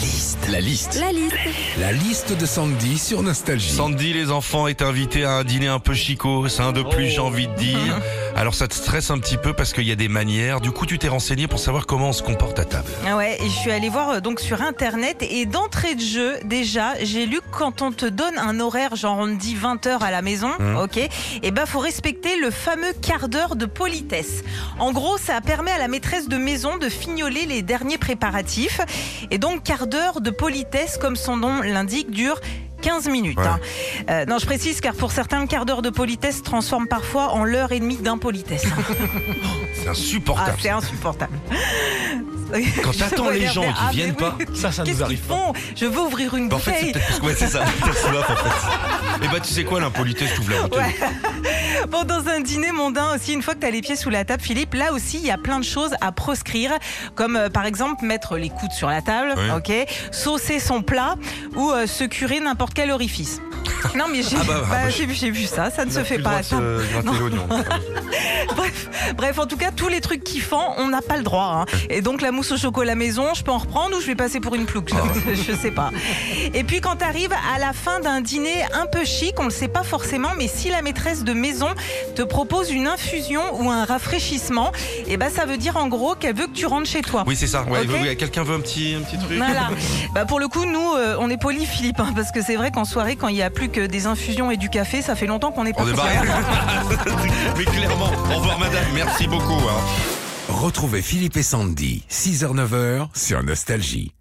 liste. La liste. La liste. La liste de Sandy sur Nostalgie. Sandy, les enfants, est invité à un dîner un peu chicot. C'est un de plus, j'ai envie de dire. Alors ça te stresse un petit peu parce qu'il y a des manières. Du coup, tu t'es renseigné pour savoir comment on se comporte à table. Ah ouais, et je suis allée voir euh, donc sur internet et d'entrée de jeu, déjà, j'ai lu que quand on te donne un horaire, genre on te dit 20h à la maison, Mmh. ok, et ben faut respecter le fameux quart d'heure de politesse. En gros, ça permet à la maîtresse de maison de fignoler les derniers préparatifs. Et donc, quart d'heure de politesse, comme son nom l'indique, dure 15 minutes. Ouais. hein. Euh, non, je précise car pour certains, le quart d'heure de politesse se transforme parfois en l'heure et demie d'impolitesse. C'est Ah, insupportable. c'est insupportable. Quand t'attends les gens qui ah, viennent oui. pas, Ça, ça nous arrive pas. Je veux ouvrir une bah, en fait, c'est ouais, ça. En fait. Et bah, tu sais quoi, l'impolitesse, tu ouvres la bouteille. Ouais. Bon, dans un dîner mondain aussi, une fois que tu as les pieds sous la table, Philippe, là aussi, il y a plein de choses à proscrire, comme euh, par exemple mettre les coudes sur la table, Oui. ok, saucer son plat ou euh, se curer n'importe quel orifice. Non mais j'ai Ah bah, ah bah, bah, j'ai vu, ça, ça ne se fait pas. Bref, bref, en tout cas, tous les trucs kiffants, on n'a pas le droit. hein. Et donc la mousse au chocolat maison, je peux en reprendre ou je vais passer pour une plouque? Je, je sais pas. Et puis quand tu arrives à la fin d'un dîner un peu chic, on le sait pas forcément, mais si la maîtresse de maison te propose une infusion ou un rafraîchissement, et ben ça veut dire en gros qu'elle veut que tu rentres chez toi. Oui, c'est ça. Ouais, Ok. oui, Quelqu'un veut un petit, un petit truc Voilà. Bah pour le coup, nous, euh, on est poli, Philippe, hein, parce que c'est vrai qu'en soirée, quand il y a plus que des infusions et du café, ça fait longtemps qu'on est pas. On est barré. Mais clairement, au revoir madame, merci beaucoup. hein. Retrouvez Philippe et Sandy, 6h-9h sur Nostalgie.